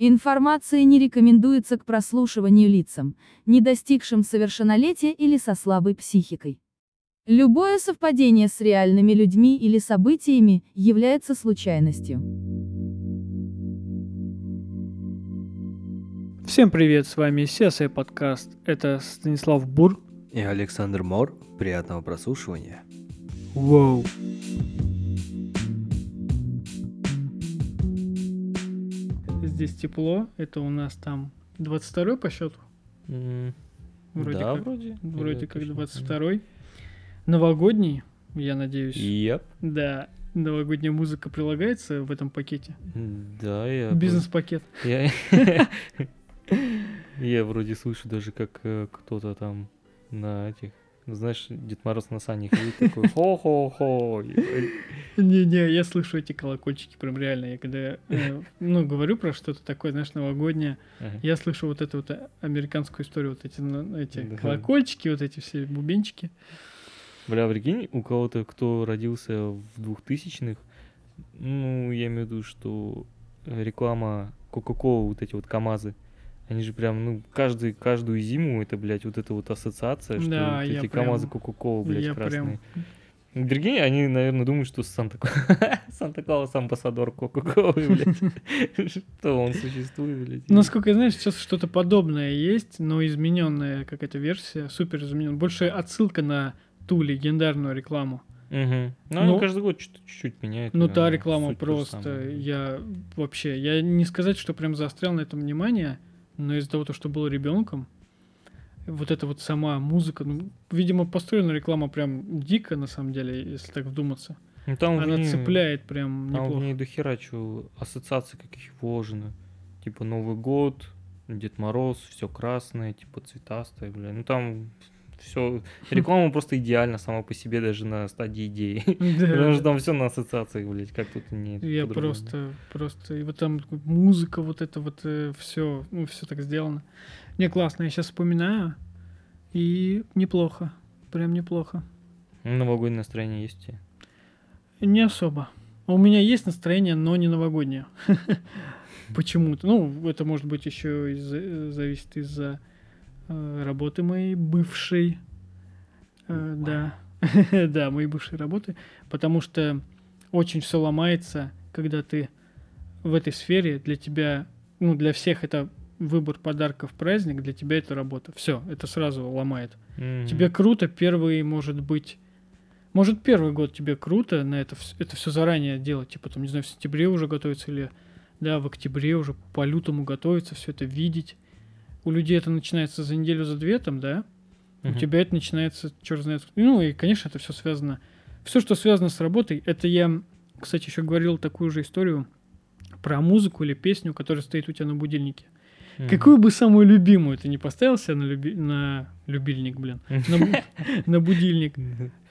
Информация не рекомендуется к прослушиванию лицам, не достигшим совершеннолетия или со слабой психикой. Любое совпадение с реальными людьми или событиями является случайностью. Всем привет, с вами CSI подкаст. Это Станислав Бур. И Александр Мор. Приятного прослушивания. Вау. Здесь тепло. Это у нас там 22 по счету. М, Вроде да, как, вроде. Вроде как точно 22 Новогодний, я надеюсь. Yep. Да, новогодняя музыка прилагается в этом пакете. Да, я... Бизнес-пакет. Я... Я вроде слышу даже, как э, кто-то там на этих... Знаешь, Дед Мороз на санях едет такой хо-хо-хо. Не-не, я слышу эти колокольчики прям реально. Я когда, э, ну, говорю про что-то такое, знаешь, новогоднее, я слышу вот эту вот американскую историю, вот эти, на- эти колокольчики, вот эти все бубенчики. Бля, прикинь, у кого-то, кто родился в двухтысячных, ну, я имею в виду, что реклама Кока-Колы, вот эти вот КАМАЗы, они же прям, ну, каждый, каждую зиму это, блядь, вот эта вот ассоциация, что Да, вот эти прям- КАМАЗы Кока-Колы, блядь, я красные. прям... Прикинь, они, наверное, думают, что Санта Санта-Клаус амбассадор Кока-Колы, блядь. Что он существует, блядь. Насколько я знаю, сейчас что-то подобное есть, но измененная какая-то версия, супер измененная. Больше отсылка на ту легендарную рекламу. Мгм. Ну, Ну, они каждый год чуть-чуть меняют. Ну, та реклама просто, я вообще, я не сказать, что прям заострял на этом внимание, но из-за того, то, что был ребенком, вот эта вот сама музыка, ну, видимо, построена реклама прям дико, на самом деле, если так вдуматься. Ну, там Она ней- цепляет прям Там в неплохо. ней до хера чё, ассоциаций каких вложено. Типа Новый год, Дед Мороз, все красное, типа цветастое, бля. Ну там все. Реклама просто идеальна сама по себе, даже на стадии идеи. Потому что там все на ассоциациях, блядь, как тут не. я просто, просто, и вот там музыка, вот это вот все, ну, все так сделано. Не, классно, я сейчас вспоминаю, и неплохо, прям неплохо. Новогоднее настроение есть? Не особо. У меня есть настроение, но не новогоднее. Почему-то. Ну, это может быть еще из зависит из-за э, работы моей бывшей. Э, да. да, моей бывшей работы. Потому что очень все ломается, когда ты в этой сфере, для тебя, ну, для всех это выбор подарков праздник, для тебя это работа. Все, это сразу ломает. Тебе Мгм. круто, первый, может быть, может, первый год тебе круто на это, это все заранее делать, типа, там, не знаю, в сентябре уже готовиться или, да, в октябре уже по лютому готовиться, все это видеть. У людей это начинается за неделю, за две, там, да, у Мгм. тебя это начинается, черт знает. Ну, и, конечно, это все связано. Все, что связано с работой, это я, кстати, еще говорил такую же историю про музыку или песню, которая стоит у тебя на будильнике. Мгм. Какую бы самую любимую ты не поставил себе на, люби- на любильник, блин, на, бу- на будильник,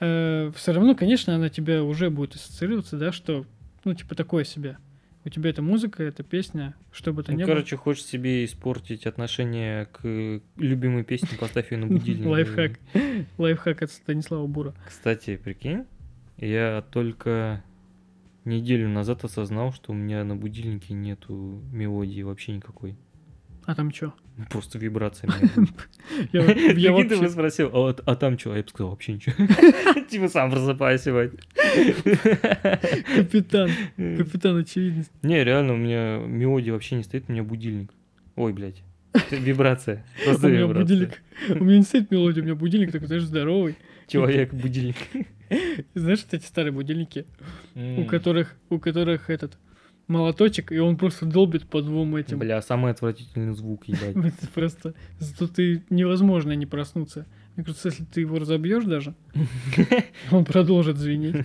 все равно, конечно, она тебя уже будет ассоциироваться, да, что, ну, типа, такое себе. У тебя это музыка, это песня, что бы то Ну, ни короче, хочешь себе испортить отношение к любимой песне, поставь ее на будильник. было. Лайфхак. Лайфхак от Станислава Бура. Кстати, прикинь, я только неделю назад осознал, что у меня на будильнике нету мелодии вообще никакой. А там что? Просто вибрация. Я, вообще... спросил, а, а там что? А я бы сказал, вообще ничего. Типа сам просыпаюсь сегодня. Капитан. Капитан очевидность. Не, реально, у меня мелодия вообще не стоит, у меня будильник. Ой, блядь. Вибрация. У Просто меня вибрация. будильник. У меня не стоит мелодия, у меня будильник такой, знаешь, здоровый. Человек-будильник. Знаешь, вот эти старые будильники, у которых, у которых этот молоточек, и он просто долбит по двум этим. Бля, самый отвратительный звук, ебать. Это просто... Зато ты невозможно не проснуться. Мне кажется, если ты его разобьешь даже, он продолжит звенеть.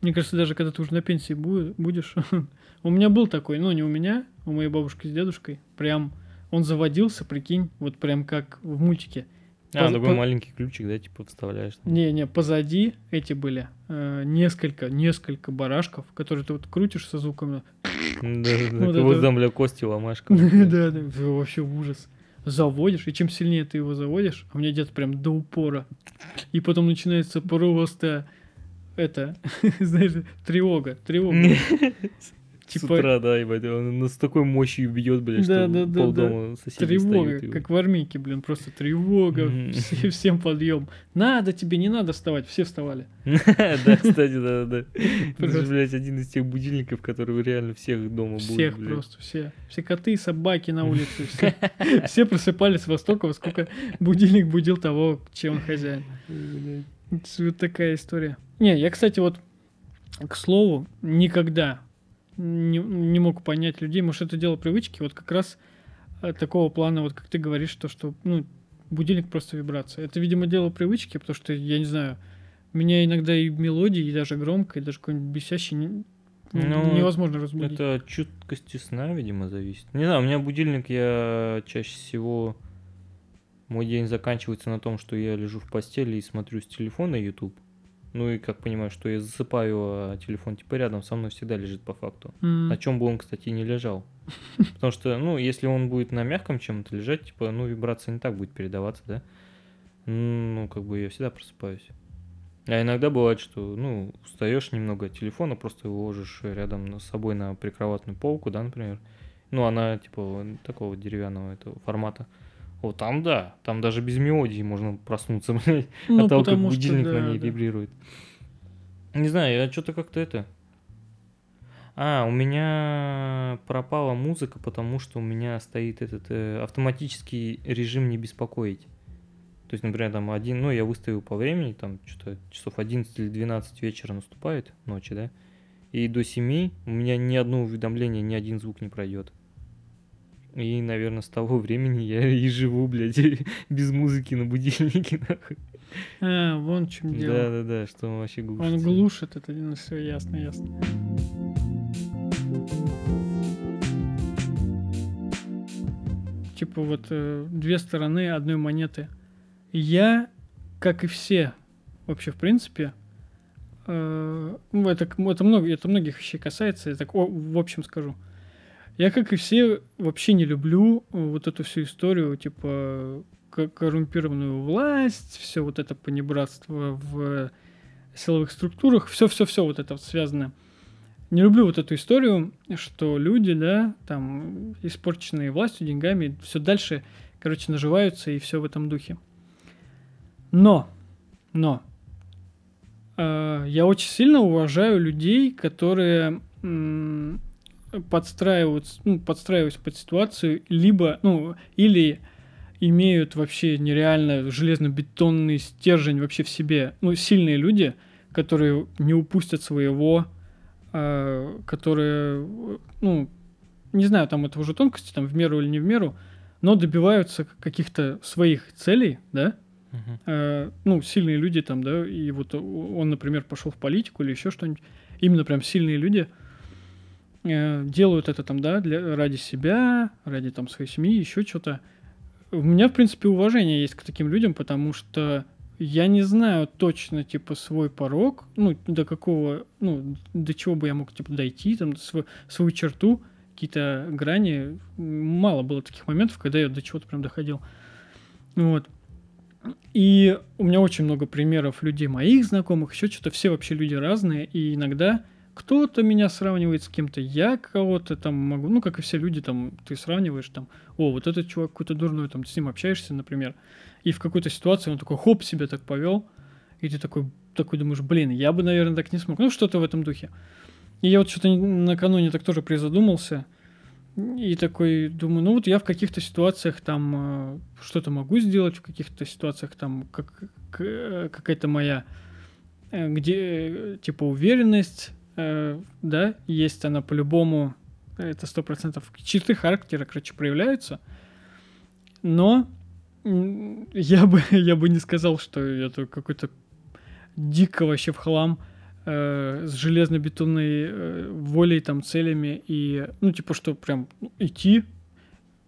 Мне кажется, даже когда ты уже на пенсии бу- будешь... У меня был такой, ну не у меня, у моей бабушки с дедушкой. Прям он заводился, прикинь, вот прям как в мультике. А, Поз- такой по- маленький ключик, да, типа вставляешь. Не-не, позади эти были э, несколько, несколько барашков, которые ты вот крутишь со звуками. Да, да, Вот это- будто там, бля, кости ломаешь. короче. Да, да, вообще ужас. Заводишь, и чем сильнее ты его заводишь, а у меня где-то прям до упора, и потом начинается просто это, знаешь, тревога, тревога. С Типа утра, да, ебать, он с такой мощью бьет, блядь, Да, что да, да, полдома соседей тревога, встают. как в армейке, блин, просто тревога, все- всем подъем. Надо тебе, не надо вставать, все вставали. Да, кстати, да, да. Это же, блядь, один из тех будильников, которые реально всех дома будут, Всех просто, все. Все коты, собаки на улице, все. Все просыпались во столько, во сколько будильник будил того, чем он хозяин. Вот такая история. Не, я, кстати, вот, к слову, никогда не, не мог понять людей. Может, это дело привычки. Вот как раз э, такого плана, вот как ты говоришь, то, что, ну, будильник просто вибрация. Это, видимо, дело привычки, потому что, я не знаю, меня иногда и мелодии, и даже громко, и даже какой-нибудь бесящий не- Ну, невозможно разбудить. Это от чуткости сна, видимо, зависит. Не знаю, у меня будильник, я чаще всего... Мой день заканчивается на том, что я лежу в постели и смотрю с телефона YouTube. Ну и как понимаю, что я засыпаю, а телефон типа рядом со мной всегда лежит по факту. М, На чем бы он, кстати, не лежал. Потому что, ну, если он будет на мягком чем-то лежать, типа, ну, вибрация не так будет передаваться, да? Ну, как бы я всегда просыпаюсь. А иногда бывает, что, ну, устаешь немного от телефона, просто его ложишь рядом с собой на прикроватную полку, да, например. Ну, она, типа, такого деревянного этого формата. Вот там, да, там даже без мелодии можно проснуться, блядь, ну, от того, как потому что, будильник да, на ней да. вибрирует. Не знаю, я что-то как-то это... А, у меня пропала музыка, потому что у меня стоит этот э, автоматический режим не беспокоить. То есть, например, там один, ну, я выставил по времени, там что-то часов 11 или 12 вечера наступает, ночи, да, и до 7 у меня ни одно уведомление, ни один звук не пройдет. И, наверное, с того времени я и живу, блядь, без музыки на будильнике, нахуй. А, вон в чем дело. Да-да-да, что он вообще глушит. Он глушит это, ну все ясно, ясно. Типа вот э, две стороны одной монеты. Я, как и все, вообще в принципе, э, ну, это, это, много, это многих вещей касается, я так о- в общем скажу. Я, как и все, вообще не люблю э, вот эту всю историю, типа, ко- коррумпированную власть, все вот это понебратство в силовых структурах, все-все-все вот это вот связано. Не люблю вот эту историю, что люди, да, там, испорченные властью, деньгами, все дальше, короче, наживаются и все в этом духе. Но, но, э, я очень сильно уважаю людей, которые подстраиваются, ну, подстраиваются под ситуацию, либо, ну, или имеют вообще нереально железно-бетонный стержень вообще в себе. Ну, сильные люди, которые не упустят своего, э, которые, ну, не знаю, там это уже тонкости, там в меру или не в меру, но добиваются каких-то своих целей, да, э, ну, сильные люди там, да, и вот он, например, пошел в политику или еще что-нибудь, именно прям сильные люди э, делают это там, да, для, ради себя, ради там своей семьи, еще что-то. У меня, в принципе, уважение есть к таким людям, потому что я не знаю точно, типа, свой порог, ну, до какого, ну, до чего бы я мог, типа, дойти, там, св- свою черту, какие-то грани. Мало было таких моментов, когда я до чего-то прям доходил. Вот. И у меня очень много примеров людей моих знакомых, еще что-то, все вообще люди разные, и иногда кто-то меня сравнивает с кем-то, я кого-то там могу, ну, как и все люди, там, ты сравниваешь, там, о, вот этот чувак какой-то дурной, там, ты с ним общаешься, например, и в какой-то ситуации он такой, хоп, себя так повел, и ты такой, такой думаешь, блин, я бы, наверное, так не смог, ну, что-то в этом духе. И я вот что-то накануне так тоже призадумался, и такой думаю, ну вот я в каких-то ситуациях там э, что-то могу сделать, в каких-то ситуациях там как, э, какая-то моя, э, где типа уверенность, э, да, есть она по-любому, это сто процентов черты характера, короче, проявляются, но я бы, я бы не сказал, что это какой-то дико вообще в хлам э, с железно-бетонной э, волей, там, целями и, ну, типа, что прям идти,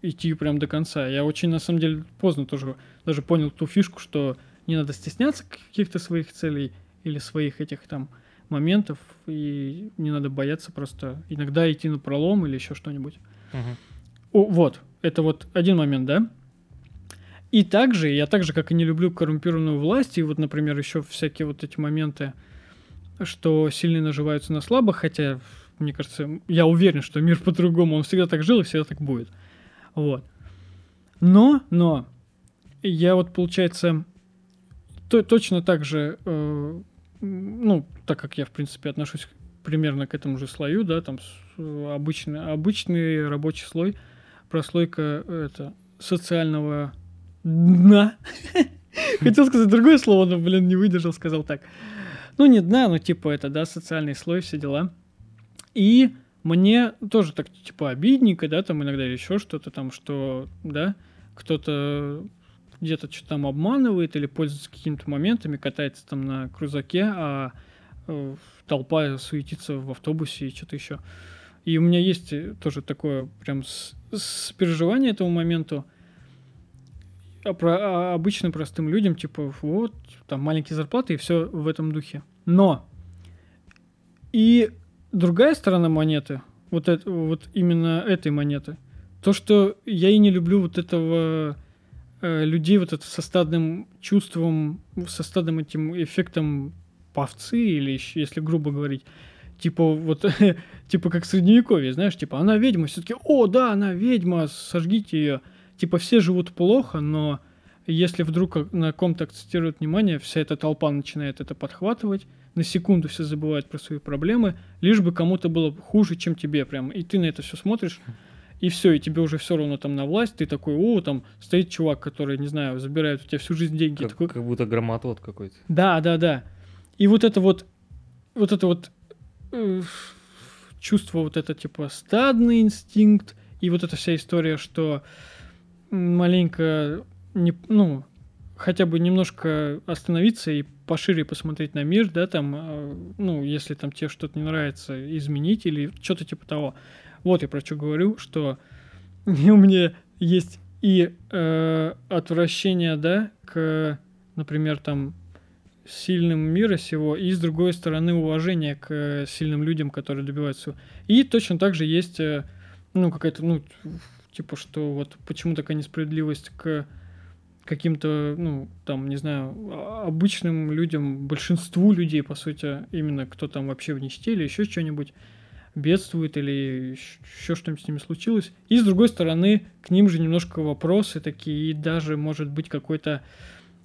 идти прям до конца. Я очень, на самом деле, поздно тоже даже понял ту фишку, что не надо стесняться каких-то своих целей или своих этих там моментов, и не надо бояться просто иногда идти на пролом или еще что-нибудь. Мгм. О, вот, это вот один момент, да? И также, я так же, как и не люблю коррумпированную власть, и вот, например, еще всякие вот эти моменты, что сильные наживаются на слабых, хотя мне кажется, я уверен, что мир по-другому, он всегда так жил и всегда так будет. Вот. Но, но, я вот, получается, то, точно так же, э, ну, так как я, в принципе, отношусь примерно к этому же слою, да, там с- обычный, обычный рабочий слой, прослойка это, социального дна. Хотел сказать другое слово, но, блин, не выдержал, сказал так. Ну, не дна, но типа это, да, социальный слой, все дела. И мне тоже так, типа, обидненько, да, там иногда еще что-то там, что, да, кто-то где-то что-то там обманывает или пользуется какими-то моментами, катается там на крузаке, а э, толпа суетится в автобусе и что-то еще. И у меня есть э, тоже такое прям с, с переживание этому моменту. А про, а обычным простым людям, типа, вот, там маленькие зарплаты и все в этом духе. Но и другая сторона монеты, вот, это, вот именно этой монеты, то, что я и не люблю вот этого людей вот это со стадным чувством, со стадным этим эффектом павцы, или если грубо говорить, типа вот, типа как в средневековье, знаешь, типа она ведьма, все-таки, о, да, она ведьма, сожгите ее. Типа все живут плохо, но если вдруг на ком-то акцентируют внимание, вся эта толпа начинает это подхватывать, на секунду все забывают про свои проблемы, лишь бы кому-то было хуже, чем тебе прям. И ты на это все смотришь, и все, и тебе уже все равно там на власть, ты такой, о, там стоит чувак, который, не знаю, забирает у тебя всю жизнь деньги. Как, такой, как будто громотвод какой-то. да, да, да. И вот это вот, вот это вот э, чувство вот это типа стадный инстинкт и вот эта вся история, что маленько не, ну хотя бы немножко остановиться и пошире посмотреть на мир, да, там, э, ну, если там тебе что-то не нравится, изменить или что-то типа того. Вот я про что говорю, что у меня есть и э, отвращение, да, к, например, там, сильным мира сего, и с другой стороны уважение к э, сильным людям, которые добиваются. И точно так же есть, э, ну, какая-то, ну, типа, что вот почему такая несправедливость к каким-то, ну, там, не знаю, а- обычным людям, большинству людей, по сути, именно кто там вообще в нищете или еще что-нибудь бедствует или еще что-нибудь с ними случилось. И с другой стороны, к ним же немножко вопросы такие, и даже, может быть, какой-то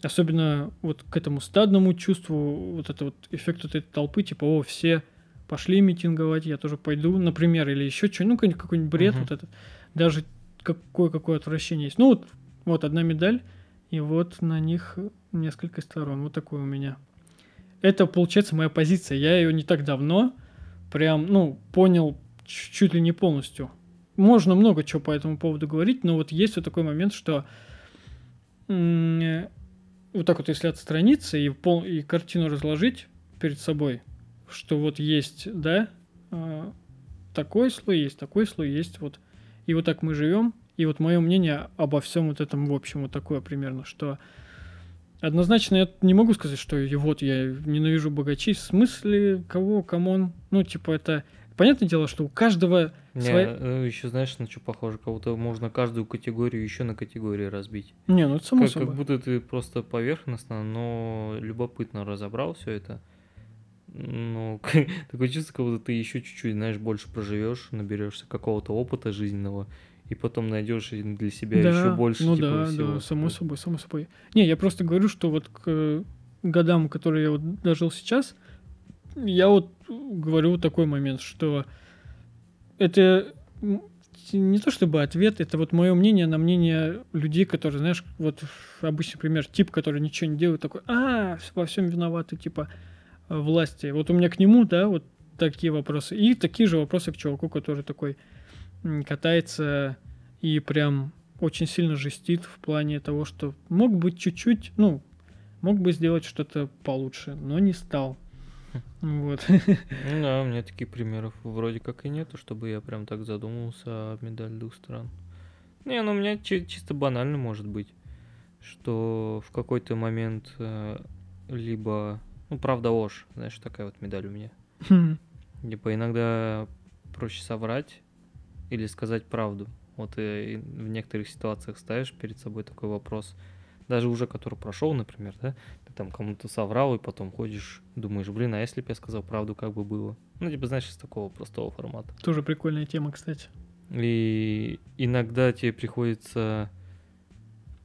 особенно вот к этому стадному чувству, вот это вот эффект вот этой толпы, типа, о, все пошли митинговать, я тоже пойду, например, или еще что, ну, какой-нибудь, какой-нибудь бред Мгм. вот этот, даже какое-какое отвращение есть. Ну, вот, вот одна медаль, и вот на них несколько сторон, вот такое у меня. Это, получается, моя позиция, я ее не так давно прям, ну, понял чуть ли не полностью. Можно много чего по этому поводу говорить, но вот есть вот такой момент, что э, вот так вот, если отстраниться и, пол, и картину разложить перед собой, что вот есть, да, э, такой слой есть, такой слой есть, вот. И вот так мы живем. И вот мое мнение обо всем вот этом в общем вот такое примерно, что однозначно я не могу сказать, что и вот я ненавижу богачей. В смысле, кого, come on? Ну, типа, это... Понятное дело, что у каждого своя- еще знаешь, на что похоже, кого-то можно каждую категорию еще на категории разбить. Не, ну это само Как, собой. как будто ты просто поверхностно, но любопытно разобрал все это. Ну, такое чувство, как будто ты еще чуть-чуть, знаешь, больше проживешь, наберешься какого-то опыта жизненного, и потом найдешь для себя еще больше ну типа, да, всего. да, само собой, само собой. Не, я просто говорю, что вот к годам, которые я вот дожил сейчас, я вот говорю такой момент, что это не то чтобы ответ, это вот мое мнение на мнение людей, которые, знаешь, вот обычный пример, тип, который ничего не делает, такой, а, во всем виноваты, типа, власти. Вот у меня к нему, да, вот такие вопросы. И такие же вопросы к чуваку, который такой катается и прям очень сильно жестит в плане того, что мог бы чуть-чуть, ну, мог бы сделать что-то получше, но не стал. Вот. Ну да, у меня таких примеров вроде как и нету, чтобы я прям так задумывался о медали двух сторон. Не, ну у меня чи- чисто банально может быть, что в какой-то момент э, либо, ну правда ложь, знаешь, такая вот медаль у меня. Хм. Типа иногда проще соврать или сказать правду. Вот э, и в некоторых ситуациях ставишь перед собой такой вопрос, Даже уже который прошел, например, да, ты там кому-то соврал, и потом ходишь, думаешь, блин, а если бы я сказал правду, как бы было? Ну, типа, знаешь, из такого простого формата. Тоже прикольная тема, кстати. И иногда тебе приходится,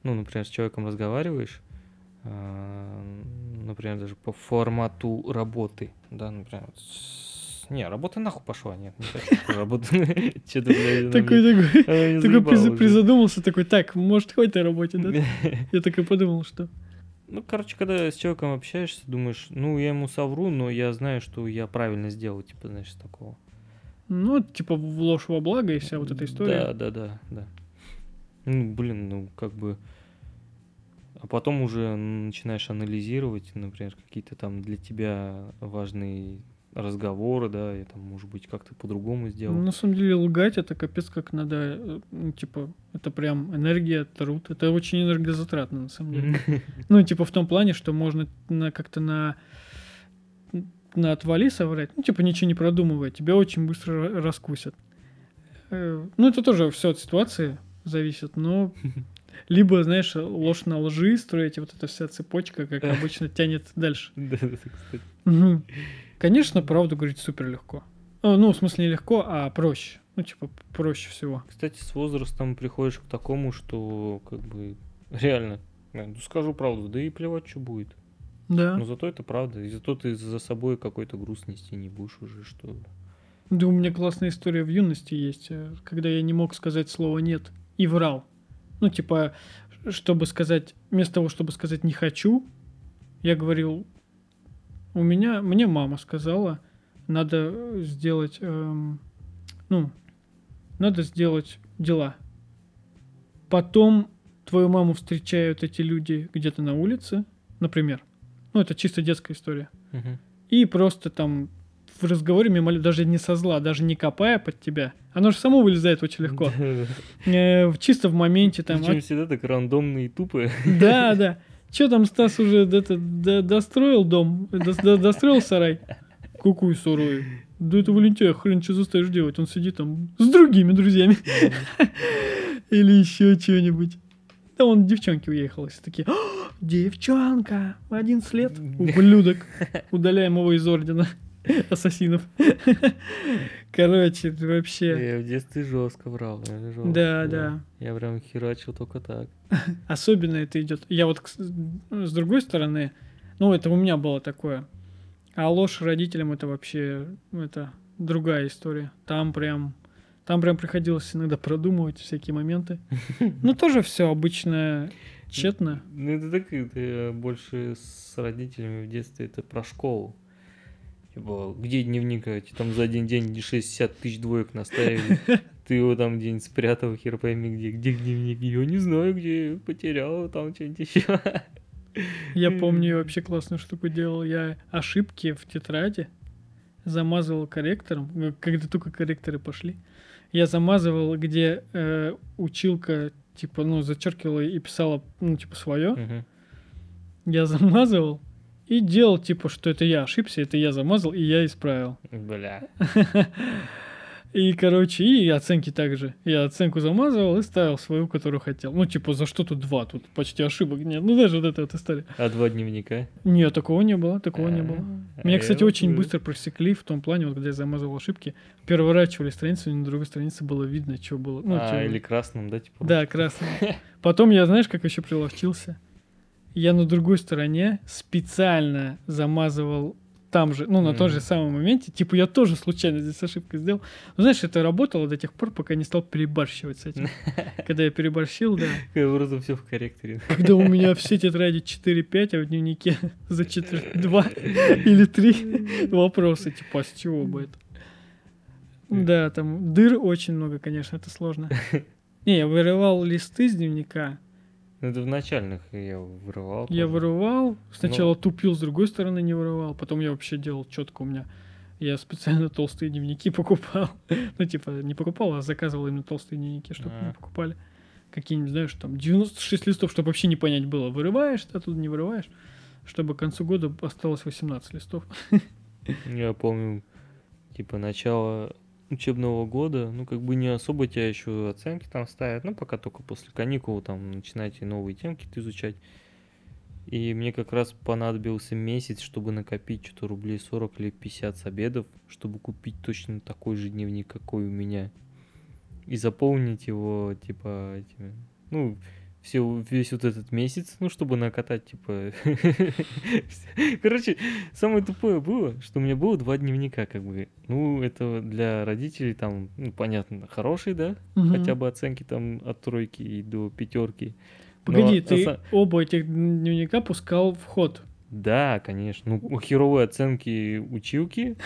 ну, например, с человеком разговариваешь, а, например, даже по формату работы, да, например, не, работа нахуй пошла, нет, не хочу Такой, такой, такой призадумался, такой, так, может, хоть о работе, да? Я так и подумал, что... Ну, короче, когда с человеком общаешься, думаешь, ну, я ему совру, но я знаю, что я правильно сделал, типа, знаешь, такого. Ну, типа, в ложь во благо и вся вот эта история. Да, да, да, да. Ну, блин, ну, как бы... А потом уже начинаешь анализировать, например, какие-то там для тебя важные разговоры, да, и там, может быть, как-то по-другому сделал. Ну, На самом деле лгать это капец как надо, э, ну, типа, это прям энергия, труд, это очень энергозатратно на самом деле. Ну, типа в том плане, что можно на, как-то на, на отвали соврать, ну, типа ничего не продумывая, тебя очень быстро ра- раскусят. Э, Ну, это тоже все от ситуации зависит, но либо, знаешь, ложь на лжи строить, и вот эта вся цепочка, как обычно, тянет дальше. Да, да, кстати. Конечно, правду говорить супер легко. А, Ну, в смысле не легко, а проще. Ну, типа, проще всего. Кстати, с возрастом приходишь к такому, что, как бы, реально, э, ну, скажу правду, да и плевать, что будет. Да. Но зато это правда, и зато ты за собой какой-то груз нести не будешь уже, что... Да, у меня классная история в юности есть, э, когда я не мог сказать слово «нет» и врал. Ну, типа, чтобы сказать, вместо того, чтобы сказать «не хочу», я говорил, у меня, мне мама сказала, надо э, сделать, эм, ну, надо сделать дела. Потом твою маму встречают эти люди где-то на улице, например. Ну, это чисто детская история. Мгм. И просто там в разговоре мимо, даже не со зла, даже не копая под тебя. Оно же само вылезает очень легко. Э, чисто в моменте там. Причем «А, всегда так рандомно и тупо. Да, да. Че там Стас уже это, до- достроил дом, до- до- достроил сарай? Какой сарай? Да это Валентин, хрен что заставишь делать? Он сидит там с другими друзьями. Или еще что-нибудь. Да он девчонки уехал, все такие, «О, девчонка, 11 лет, ублюдок, удаляем его из ордена ассасинов. Короче, вообще, Я в детстве жестко брал. жестко, да, да. Я прям херачил только так. Особенно это идет. Я вот с другой стороны, ну это у меня было такое. А ложь родителям это вообще это другая история. Там прям там прям приходилось иногда продумывать всякие моменты. Ну тоже все обычно тщетно. Ну, это так, это я больше с родителями в детстве, это про школу. Типа, где дневник, а тебе там за один день 60 тысяч двоек наставили. Ты его там где-нибудь спрятал, хер пойми где. Где дневник? Я не знаю, где потерял, там что-нибудь еще. Я помню, вообще классную штуку делал. Я ошибки в тетради замазывал корректором, э, когда только корректоры пошли. Я замазывал, где э, училка типа, ну, зачеркивала и писала, ну, типа, свое. Я замазывал и делал, типа, что это я ошибся, это я замазал, и я исправил. Бля. И, короче, и оценки также. Я оценку замазывал и ставил свою, которую хотел. Ну, типа, за что тут два? Тут почти ошибок нет. Ну, знаешь, вот эта вот история. А два дневника? Нет, такого не было, такого не было. А, Меня, кстати, очень быстро просекли в том плане, вот когда я замазывал ошибки, переворачивали страницу, на другой странице было видно, что было. Ну, а, чё- или красным, да, типа? Да, красным. Потом я, знаешь, как еще приловчился? Я на другой стороне специально замазывал там же, ну, на том Мгм. же самом моменте. Типа, я тоже случайно здесь ошибку сделал. Но, знаешь, это работало до тех пор, пока не стал перебарщивать с этим. Когда я переборщил, да. Просто все в корректоре. Когда у меня все тетради 4-5, а в дневнике за 4 2 или 3 вопросы, типа, а с чего бы это? Да, там дыр очень много, конечно, это сложно. Не, я вырывал листы с дневника, Ну, это в начальных я вырывал. я тоже. вырывал, сначала тупил, с другой стороны не вырывал, потом я вообще делал четко у меня. Я специально толстые дневники покупал. Ну, типа, не покупал, а заказывал именно толстые дневники, чтобы А. мне покупали. Какие-нибудь, знаешь, там 96 листов, чтобы вообще не понять было, вырываешь ты оттуда, не вырываешь, чтобы к концу года осталось 18 листов. Я помню, типа, начало учебного года, ну, как бы не особо тебя еще оценки там ставят, ну, пока только после каникул там начинаете новые темки изучать. И мне как раз понадобился месяц, чтобы накопить что-то рублей 40 или 50 с обедов, чтобы купить точно такой же дневник, какой у меня. И заполнить его, типа, этими, ну, все, весь вот этот месяц, ну, чтобы накатать, типа... Короче, самое тупое было, что у меня было два дневника, как бы. Ну, это для родителей там, ну, понятно, хорошие, да? Мгм. Хотя бы оценки там от тройки и до пятерки. Погоди, Но ты оса- оба этих дневника пускал в ход. Да, конечно. Ну, херовые оценки училки.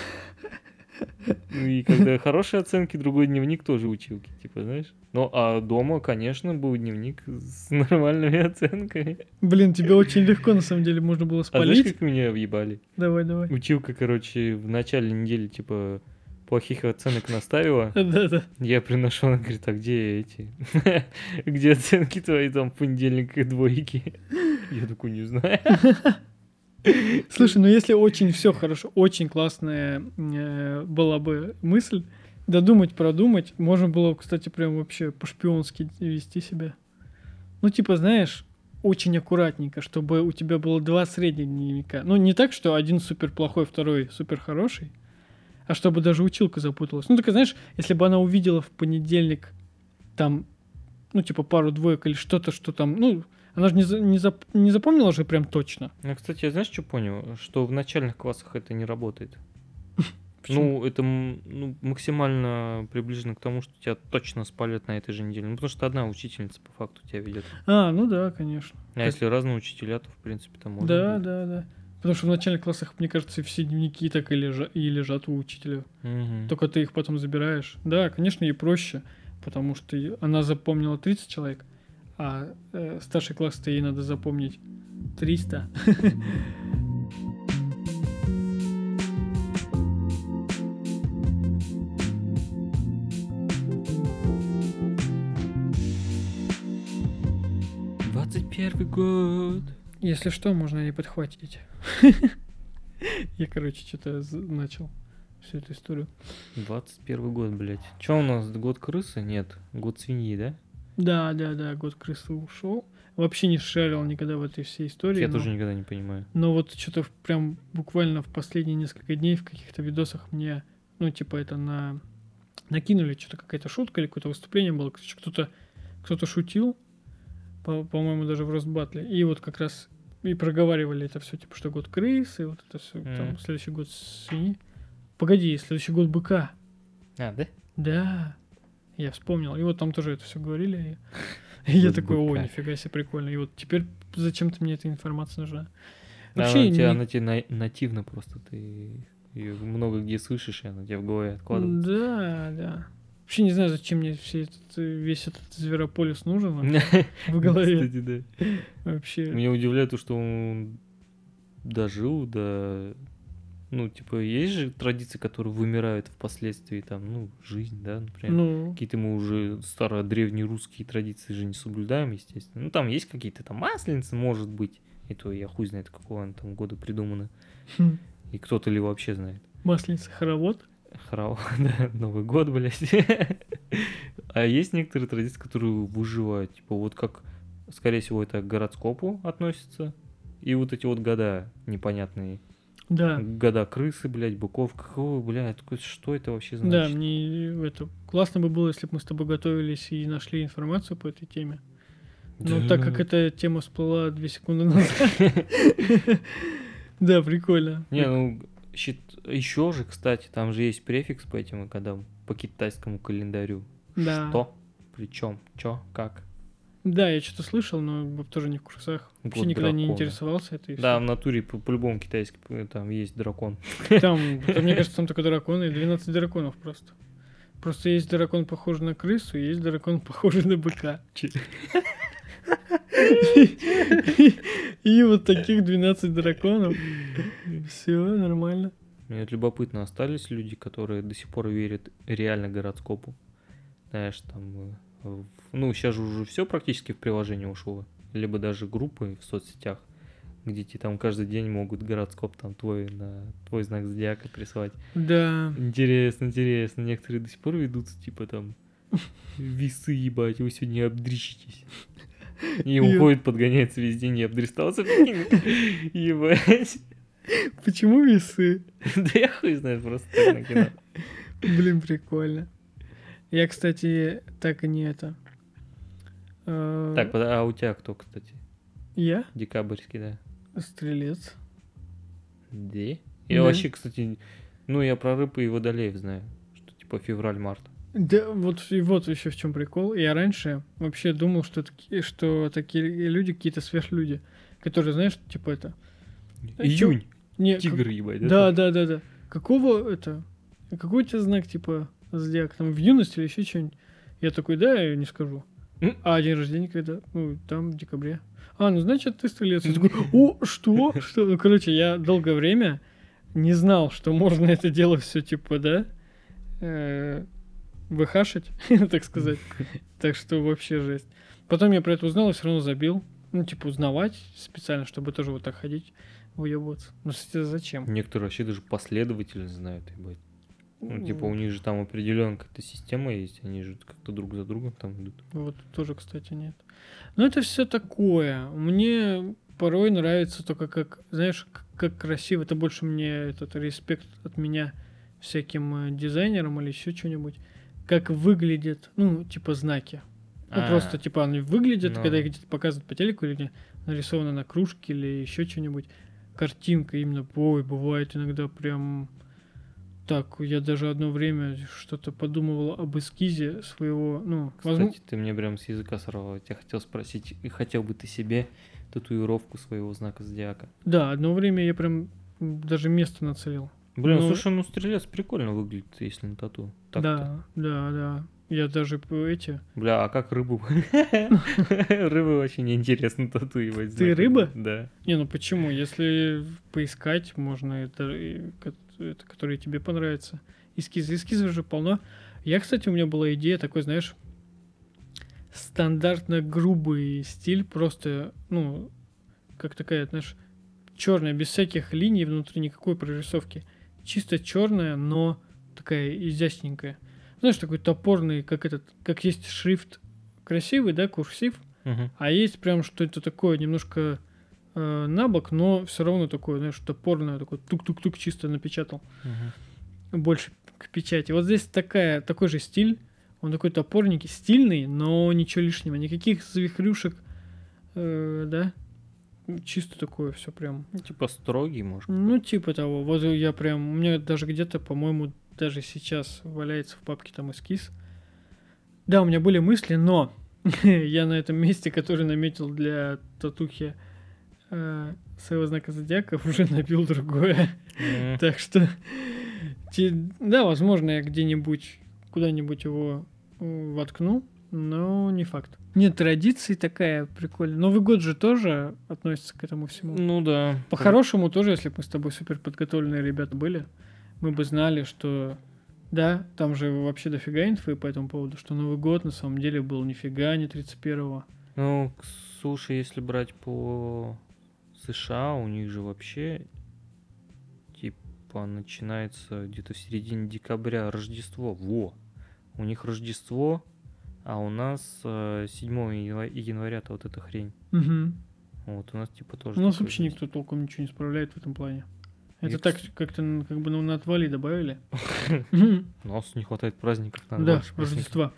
Ну И когда хорошие оценки, другой дневник тоже училки, типа, знаешь? Ну, а дома, конечно, был дневник с нормальными оценками. Блин, тебя очень легко, на самом деле, можно было А знаешь, спалить. как меня въебали? Давай, давай. Училка, короче, в начале недели, типа, плохих оценок наставила. Да-да. Я приношу, она говорит, а где эти? Где оценки твои там в понедельник и двойки? Я такой, не знаю. Слушай, ну если очень все хорошо, очень классная э, была бы мысль, додумать, продумать, можно было, кстати, прям вообще по-шпионски вести себя. Ну, типа, знаешь, очень аккуратненько, чтобы у тебя было два средних дневника. Ну, не так, что один супер плохой, второй супер хороший, а чтобы даже училка запуталась. Ну, так, знаешь, если бы она увидела в понедельник там, ну, типа, пару двоек или что-то, что там, ну, она же не, не, зап- не запомнила же прям точно. Ну, кстати, я знаешь, что понял? Что в начальных классах это не работает. Почему? Ну, это ну, максимально приближено к тому, что тебя точно спалят на этой же неделе. Ну, потому что одна учительница по факту тебя ведет. А, ну да, конечно. А если разные учителя, то, в принципе, там можно. Да, будет. да, да. Потому что в начальных классах, мне кажется, все дневники так и, лежа- и лежат у учителя. Мгм. Только ты их потом забираешь. Да, конечно, ей проще, потому что она запомнила 30 человек, а э, старший класс-то ей надо запомнить 300. Двадцать первый год. Если что, можно и подхватить. Я, короче, что-то начал всю эту историю. 21 год, блядь. Че у нас, год крысы? Нет, год свиньи, да? Да, да, да, год крысы ушел. Вообще не шарил никогда в этой всей истории. Я но- тоже никогда не понимаю. Но вот что-то прям буквально в последние несколько дней в каких-то видосах мне, ну, типа, это на накинули, что-то какая-то шутка или какое-то выступление было, короче, кто-то кто-то шутил, по- по-моему, даже в Росбатле, и вот как раз и проговаривали это все, типа, что год крысы, вот это все, там, Мгм. следующий год свиньи. Погоди, следующий год быка. А, да? Да, я вспомнил. И вот там тоже это все говорили. И я такой, о, нифига себе, прикольно. И вот теперь зачем-то мне эта информация нужна. Да, Вообще, она, у тебя, не- она тебе на- нативно просто, ты ее много где слышишь, и она у тебя в голове откладывается. Да, да. Вообще не знаю, зачем мне все этот, весь этот зверополис нужен в голове. Кстати, да. Вообще. Меня удивляет то, что он дожил до... Ну, типа, есть же традиции, которые вымирают впоследствии, там, ну, жизнь, да, например. Ну, Какие-то мы уже старо древние русские традиции же не соблюдаем, естественно. Ну, там есть какие-то там масленицы, может быть. И то я хуй знает, какого она там года придумана. хм, И кто-то ли вообще знает. масленица хоровод. Храу, да, Новый год, блядь. А есть некоторые традиции, которые выживают. Типа вот как, скорее всего, это к гороскопу относится. И вот эти вот года непонятные. Да. Года крысы, блядь, быков. Какого, блядь, что это вообще Да, значит? мне это классно бы было, если бы мы с тобой готовились и нашли информацию по этой теме. Но так как эта тема всплыла две секунды назад. Да, прикольно. Не, ну, еще же, кстати, там же есть префикс по этим годам, по китайскому календарю. Да. Что? Причем? Чё? Как? Да, я что-то слышал, но тоже не в курсах. Вообще никогда не дракона. интересовался этой Да, в натуре по- по-любому китайский там есть дракон. Там, там, мне кажется, там только драконы, 12 драконов просто. Просто есть дракон, похожий на крысу, и есть дракон, похожий на быка. И вот таких 12 драконов. Все нормально. Мне вот любопытно, остались люди, которые до сих пор верят реально гороскопу. Знаешь, там, э, в- ну, сейчас же уже все практически в приложение ушло. Либо даже группы в соцсетях. где тебе там каждый день могут гороскоп там твой на твой знак зодиака прислать. Да. Интересно, интересно. Некоторые до сих пор ведутся, типа там весы, ебать, вы сегодня обдрищитесь. И уходит, подгоняется весь день, я обдристался. Ебать. Почему весы? Да я хуй знает, просто так накинул. Блин, прикольно. Я, кстати, так и не это. Э, Так, а у тебя кто, кстати? Я Декабрьский, да? стрелец. Да? Я Да. вообще, кстати, ну я про рыб и водолеев знаю, что типа февраль-март. Да, вот и вот еще в чем прикол. Я раньше вообще думал, что, таки- что такие люди какие-то сверхлюди, которые, знаешь, типа это... Чё- Июнь, Не, как- тигр ебать. Да, да, да, да. Какого это? Какой у тебя знак, типа, зодиак? Там в юности или еще что-нибудь? Я такой, да, я не скажу. А день рождения когда? Ну, там в декабре. А, ну значит, ты стрелец. Я такой, о, что? Что? Ну, короче, я долгое время не знал, что можно это дело все, типа, да, э, выхашить, так сказать. Так что вообще жесть. Потом я про это узнал и все равно забил. Ну, типа, узнавать специально, чтобы тоже вот так ходить, выебываться. Ну, кстати, зачем? Некоторые вообще даже последовательно знают, ебать. Ну, типа, у них же там определенная какая-то система есть, они же как-то друг за другом там идут. Вот тоже, кстати, нет. Но это все такое. Мне порой нравится только как, знаешь, как красиво. Это больше мне этот респект от меня всяким э, дизайнерам или еще что-нибудь. Как выглядят, ну, типа знаки. Ну, А, просто, типа, они выглядят, ну. когда их где-то показывают по телеку или нарисовано на кружке или еще что-нибудь. Картинка именно, ой, бывает иногда прям... Так, я даже одно время что-то подумывал об эскизе своего, ну, Кстати, возможно, ты мне прям с языка сорвал. Я хотел спросить, и хотел бы ты себе татуировку своего знака зодиака? Да, одно время я прям даже место нацелил. Блин, Ну- слушай, ну стрелец прикольно выглядит, если на тату. Так-то. Да, да, да. Я даже по эти... Бля, а как рыбу? Рыбы вообще неинтересно татуировать. Ты рыба? Да. Не, ну почему? Если поискать, можно это, это, которые тебе понравятся. Эскизы, эскизов же полно. Я, кстати, у меня была идея такой, знаешь, стандартно грубый стиль, просто, ну, как такая, знаешь, черная, без всяких линий внутри, никакой прорисовки. Чисто черная, но такая изящненькая. Знаешь, такой топорный, как этот, как есть шрифт красивый, да, курсив, Мгм. а есть прям что-то такое немножко э, набок, но все равно такое, знаешь, топорное, такое тук-тук-тук чисто напечатал. Мгм. Больше к печати. Вот здесь такая, такой же стиль. Он такой топорненький, стильный, но ничего лишнего. Никаких завихрюшек, э, да. Чисто такое все прям. Ну, Типа строгий, может. Ну, типа того. Вот я прям... У меня даже где-то, по-моему, даже сейчас валяется в папке там эскиз. Да, у меня были мысли, но я на этом месте, который наметил для татухи своего знака зодиака, уже набил другое. Так что, да, возможно, я где-нибудь, куда-нибудь его э, воткну, но не факт. Нет, традиции такая прикольная. Новый год же тоже относится к этому всему. Ну да. По-хорошему тоже, если бы мы с тобой супер подготовленные ребята были, мы бы знали, что да, там же вообще дофига инфы по этому поводу, что Новый год на самом деле был нифига не 31-го. Ну, слушай, если брать по США, у них же вообще типа начинается где-то в середине декабря Рождество. Во! У них Рождество, а у нас э, 7 янва- января-то вот эта хрень. Угу. Вот у нас типа тоже. У нас вообще есть. никто толком ничего не справляет в этом плане. Это Я, так как-то как бы ну, на отвали добавили. У нас не хватает праздников. надо Да. Рождества.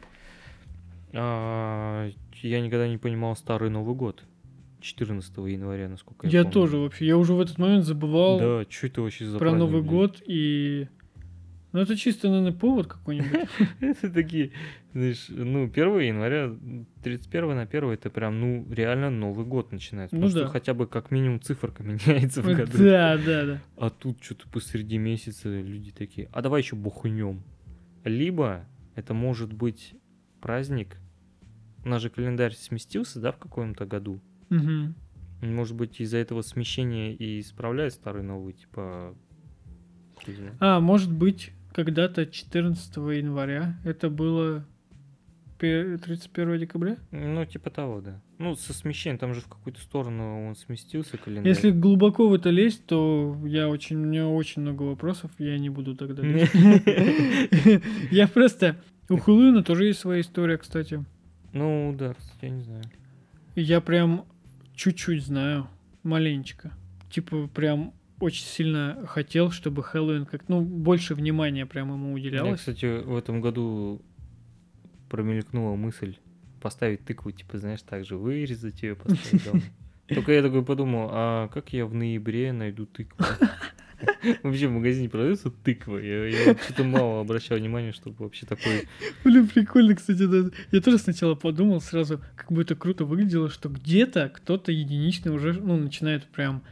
А, я никогда не понимал старый Новый год. 14 января, насколько я, Я помню. тоже вообще. Я уже в этот момент забывал Да, что это вообще за про праздник, Новый блин? год и... Ну, это чисто, наверное, повод какой-нибудь. Это такие, знаешь, ну, 1 января, 31 на 1 это прям, ну, реально Новый год начинается. Ну потому да. что хотя бы как минимум циферка меняется в году. Да, да, да. А тут что-то посреди месяца люди такие, а давай еще бухнем. Либо это может быть праздник, у нас же календарь сместился, да, в каком-то году. Мгм. Может быть, из-за этого смещения и исправляют старый новый, типа... А, может быть, когда-то 14 января это было пе- 31 декабря? Ну, типа того, да. Ну, со смещением, там же в какую-то сторону он сместился календарь. Если глубоко в это лезть, то я очень, у меня очень много вопросов, я не буду тогда. лезть. Я просто... У Хэллоуина тоже есть своя история, кстати. Ну, да, кстати, я не знаю. Я прям чуть-чуть знаю, маленечко. Типа прям очень сильно хотел, чтобы Хэллоуин как ну больше внимания прям ему уделялось. кстати, в этом году промелькнула мысль поставить тыкву, типа, знаешь, так же вырезать ее, поставить дома. Только я такой подумал, а как я в ноябре найду тыкву? Вообще в магазине продается тыква. Я, я что-то мало обращал внимания, чтобы вообще такой... Блин, прикольно, кстати, да. Я тоже сначала подумал сразу, как бы это круто выглядело, что где-то кто-то единичный уже, ну, начинает прям,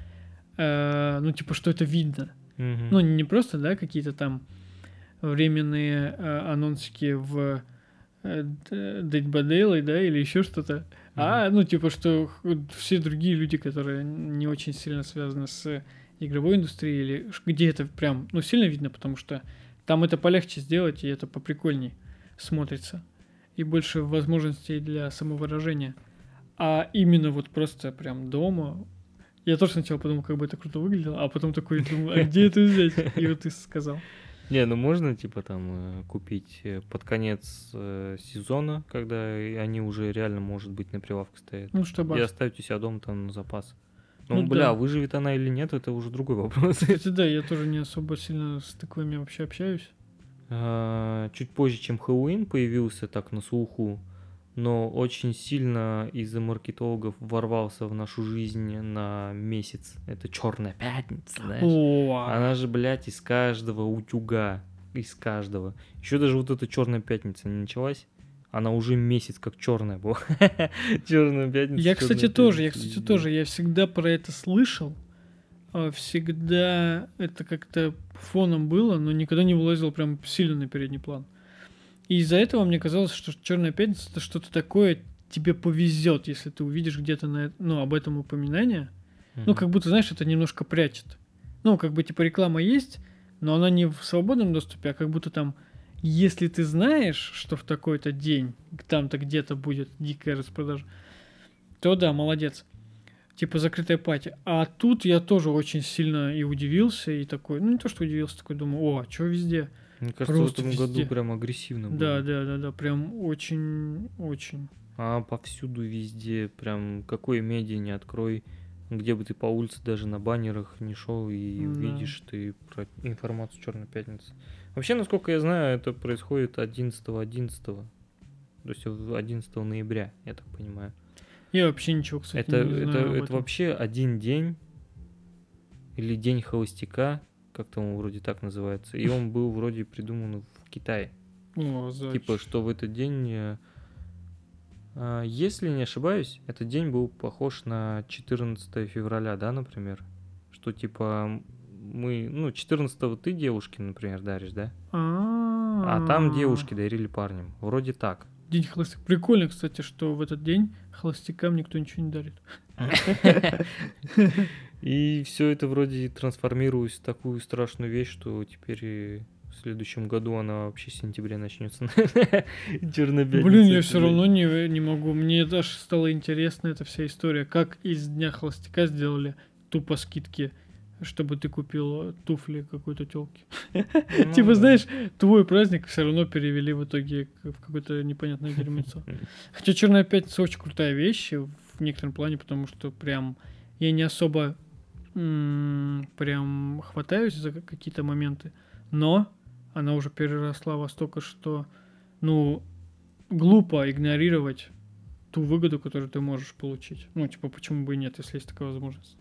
э, ну, типа, что это видно. Мгм. Ну, не просто, да, какие-то там временные э, анонсики в э, Dead by Daylight, да, или еще что-то. А, ну, типа, что все другие люди, которые не очень сильно связаны с игровой индустрией, или где это прям, ну, сильно видно, потому что там это полегче сделать, и это поприкольней смотрится. И больше возможностей для самовыражения. А именно вот просто прям дома. Я тоже сначала подумал, как бы это круто выглядело, а потом такой думаю, а где это взять? И вот ты сказал. Не, ну можно, типа, там, э, купить э, под конец э, сезона, когда они уже реально, может быть, на прилавке стоят. Ну, чтобы... И оставить у себя дома там на запас. Ну, Ну бля, да. выживет она или нет, это уже другой вопрос. Кстати, да, я тоже не особо сильно с тыквами вообще общаюсь. А, Чуть позже, чем Хэллоуин появился так на слуху, но очень сильно из-за маркетологов ворвался в нашу жизнь на месяц. Это Черная пятница, знаешь. О, Она же, блядь, из каждого утюга. Из каждого. Еще даже вот эта черная пятница не началась. Она уже месяц как черная была. Черная пятница. Я, кстати, тоже, я, кстати, тоже, я всегда про это слышал. а, Всегда это как-то фоном было, но никогда не вылазило прям сильно на передний план. И из-за этого мне казалось, что Черная пятница это что-то такое, тебе повезет, если ты увидишь где-то на, ну, об этом упоминание. Ну, как будто, знаешь, это немножко прячет. Ну, как бы, типа, реклама есть, но она не в свободном доступе, а как будто там, если ты знаешь, что в такой-то день там-то где-то будет дикая распродажа, то да, молодец. Типа закрытая пати. А тут я тоже очень сильно и удивился, и такой, ну не то, что удивился, такой думаю, о, а что везде? Мне кажется, просто в этом везде. году прям агрессивно было. Да, да, да, да, прям очень, очень. А повсюду везде, прям какой медиа не открой, где бы ты по улице даже на баннерах не шел и Да. увидишь ты про информацию Черной пятницы. Вообще, насколько я знаю, это происходит 11 11 то есть в 11 ноября, я так понимаю. Я вообще ничего, кстати, это, не это, знаю это этом. вообще один день или день холостяка, как-то он вроде так называется, и он был вроде придуман в Китае. О. Типа, что в этот день, э, если не ошибаюсь, этот день был похож на 14 февраля, да, например? Что типа мы, ну, 14 ты девушке, например, даришь, да? А там девушки дарили парням. Вроде так. День холостяка. Прикольно, кстати, что в этот день холостякам никто ничего не дарит. И все это вроде трансформировалось в такую страшную вещь, что теперь и в следующем году она вообще в сентябре начнется. Черная Блин, я все равно не, не могу. Мне даже стало интересна эта вся история. Как из Дня холостяка сделали тупо скидки, чтобы ты купил туфли какой-то телки. Ну Типа, знаешь, твой праздник все равно перевели в итоге в какое-то непонятное дерьмецо. Хотя Черная пятница очень крутая вещь в некотором плане, потому что прям я не особо м, прям хватаюсь за какие-то моменты, но она уже переросла во столько, что ну глупо игнорировать ту выгоду, которую ты можешь получить. Ну, типа, почему бы и нет, если есть такая возможность.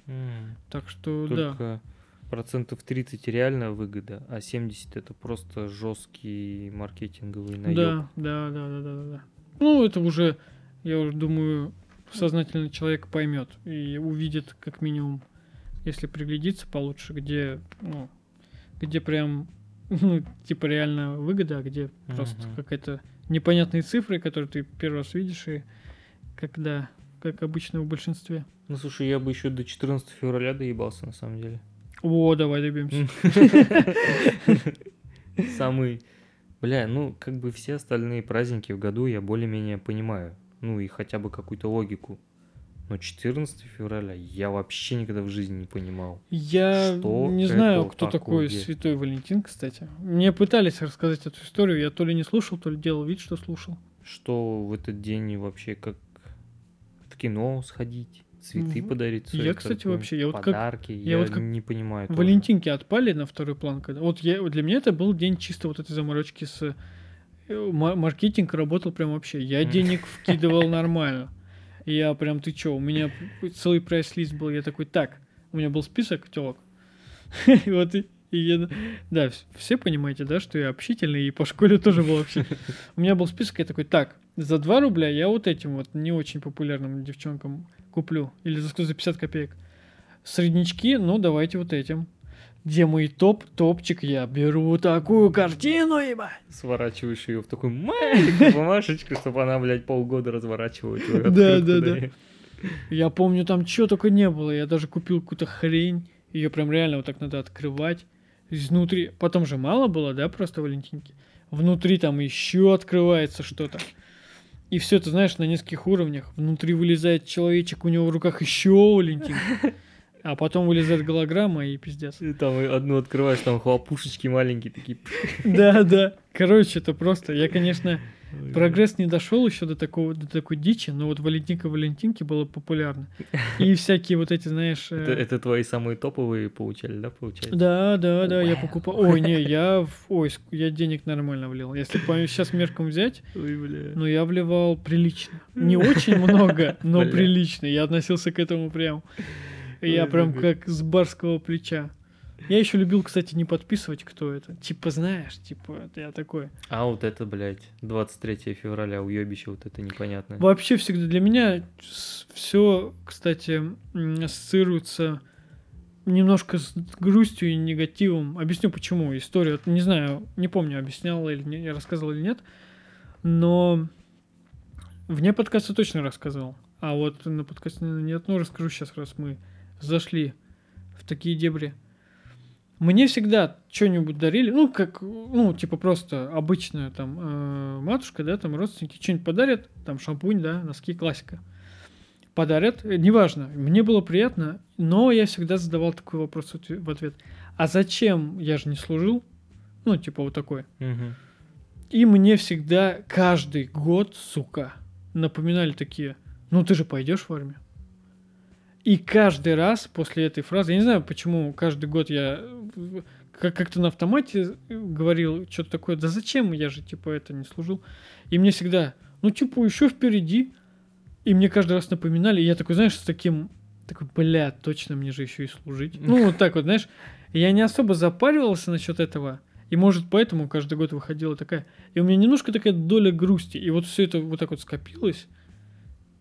Так что, да. Только процентов 30 реальная выгода, а 70 это просто жесткий маркетинговый наеб. Да, да, да, да, да, да, да. Ну, это уже, я уже думаю, сознательный человек поймет и увидит, как минимум, если приглядится получше, где, ну, где прям, ну, типа реально выгода, а где просто какая-то непонятные цифры, которые ты первый раз видишь, и когда, как обычно в большинстве. Ну слушай, я бы еще до 14 февраля доебался на самом деле. О, давай добьемся. Самый Бля, ну, как бы все остальные праздники в году я более-менее понимаю. Ну, и хотя бы какую-то логику. Но 14 февраля я вообще никогда в жизни не понимал. Я Что не знаю, кто такой? Святой Валентин, кстати. Мне пытались рассказать эту историю, я то ли не слушал, то ли делал вид, что слушал. Что в этот день вообще как в кино сходить, цветы В- подарить. я, кстати, вообще, я вот как- подарки. я Я, вот как не понимаю. тоже. Валентинки отпали на второй план. Когда... Вот я, для меня это был день чисто вот этой заморочки с... э, ма- Маркетинг работал прям вообще. Я денег вкидывал нормально. Я прям, ты чё, у меня целый прайс-лист был. Я такой, так, у меня был список телок. И вот и, я, да, вс- все понимаете, да, что я общительный, и по школе тоже был общительный. У меня был список, я такой, так, за 2 рубля я вот этим вот не очень популярным девчонкам куплю. Или за, за 50 копеек. Среднячки, ну, давайте вот этим. Где мой топ, топчик, я беру такую картину, ебать. Сворачиваешь ее в такую маленькую бумажечку, чтобы она, блядь, полгода разворачивала. Да, да, да. Я помню, там чего только не было. Я даже купил какую-то хрень. Ее прям реально вот так надо открывать. Изнутри. Потом же мало было, да, просто валентинки. Внутри там еще открывается что-то. И все это, знаешь, на нескольких уровнях. Внутри вылезает человечек, у него в руках еще валентинка. А потом вылезает голограмма и пиздец. И там одну открываешь, там хлопушечки маленькие такие. Да, да. Короче, это просто. Я, конечно, Прогресс не дошел еще до такого, до такой дичи, но вот Валентинка Валентинки было популярно. И всякие вот эти, знаешь... э, Это, это твои самые топовые получали, да, получается? Да, да, да, я Вау. покупал. Ой, не, я. Ой, я денег нормально влил. Если по сейчас меркам взять, Ой, бля. ну я вливал прилично. Не очень много, но прилично. Я относился к этому прям. Я прям как с барского плеча. Я еще любил, кстати, не подписывать, кто это. Типа, знаешь, типа, это я такой. А вот это, блядь, 23 февраля уебище, вот это непонятно. Вообще всегда для меня все, кстати, ассоциируется немножко с грустью и негативом. Объясню почему. Историю, не знаю, не помню, объяснял или не, я рассказывал или нет, но вне подкаста точно рассказывал. А вот на подкасте наверное, нет, ну расскажу сейчас, раз мы зашли в такие дебри. Мне всегда что-нибудь дарили, ну, как, ну, типа просто обычная там э, матушка, да, там родственники что-нибудь подарят, там шампунь, да, носки, классика. Подарят, э, неважно, мне было приятно, но я всегда задавал такой вопрос в отве- в ответ. А зачем я же не служил? Ну, типа вот такой. И мне всегда каждый год, сука, напоминали такие, ну ты же пойдешь в армию. И каждый раз после этой фразы, я не знаю, почему каждый год я как- как-то на автомате говорил что-то такое, да зачем, я же типа это не служил. И мне всегда, ну типа еще впереди. И мне каждый раз напоминали, и я такой, знаешь, с таким, такой, бля, точно мне же еще и служить. Ну вот так вот, знаешь, я не особо запаривался насчет этого. И может поэтому каждый год выходила такая. И у меня немножко такая доля грусти. И вот все это вот так вот скопилось.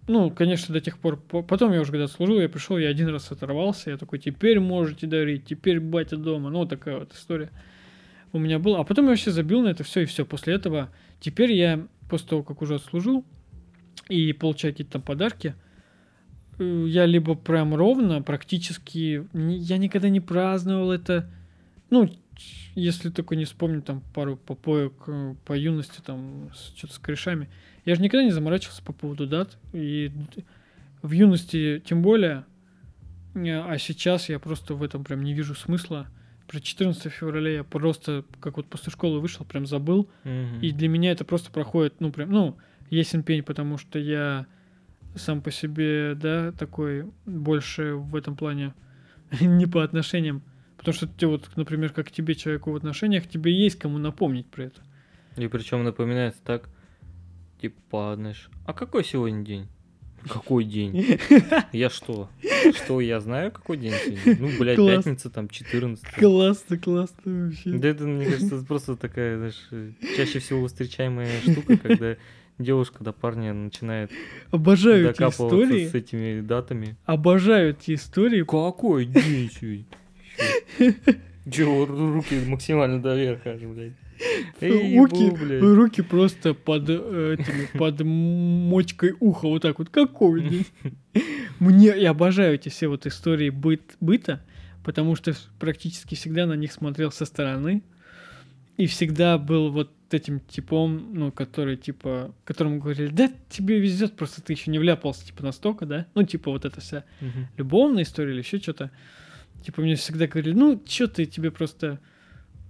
Ну, конечно, до тех пор. по- Потом я уже когда служил, я пришел, я один раз оторвался. Я такой, теперь можете дарить, теперь батя дома. Ну, вот такая вот история у меня была. А потом я вообще забил на это все, и все. После этого, теперь я, после того, как уже отслужил, и получаю какие-то там подарки, э, я либо прям ровно, практически, я никогда не праздновал это, ну, если только не вспомню там пару попоек э, по юности, там, что-то с корешами. Я же никогда не заморачивался по поводу дат. И в юности тем более. Э, А сейчас я просто в этом прям не вижу смысла. Про 14 февраля я просто, как вот после школы вышел, прям забыл. Мгм. И для меня это просто проходит, ну, прям, ну, ясен пень, потому что я сам по себе, да, такой больше в этом плане не по отношениям. Потому что ты вот, например, как тебе человеку в отношениях, тебе есть кому напомнить про это. И причем напоминается так, типа, знаешь, а какой сегодня день? Какой день? Я что? Что, я знаю, какой день сегодня? Ну, блядь, Класс. пятница, там, 14 Классно, классно вообще. Да это, мне кажется, просто такая, знаешь, чаще всего встречаемая штука, когда девушка до парня начинает Обожаю эти докапываться истории. с этими датами. Обожаю эти истории. Какой день сегодня? Чего руки максимально до верха, аж, блядь. Эй, Руки, блядь. руки просто под э, этими, под мочкой уха, вот так вот. Какой? Мне, я обожаю эти все вот истории быт, быта, потому что практически всегда на них смотрел со стороны. И всегда был вот этим типом, ну, который, типа, которому говорили, да, тебе везет, просто ты еще не вляпался, типа, настолько, да? Ну, типа, вот эта вся любовная история или еще что-то. Типа, мне всегда говорили, ну, что ты, тебе просто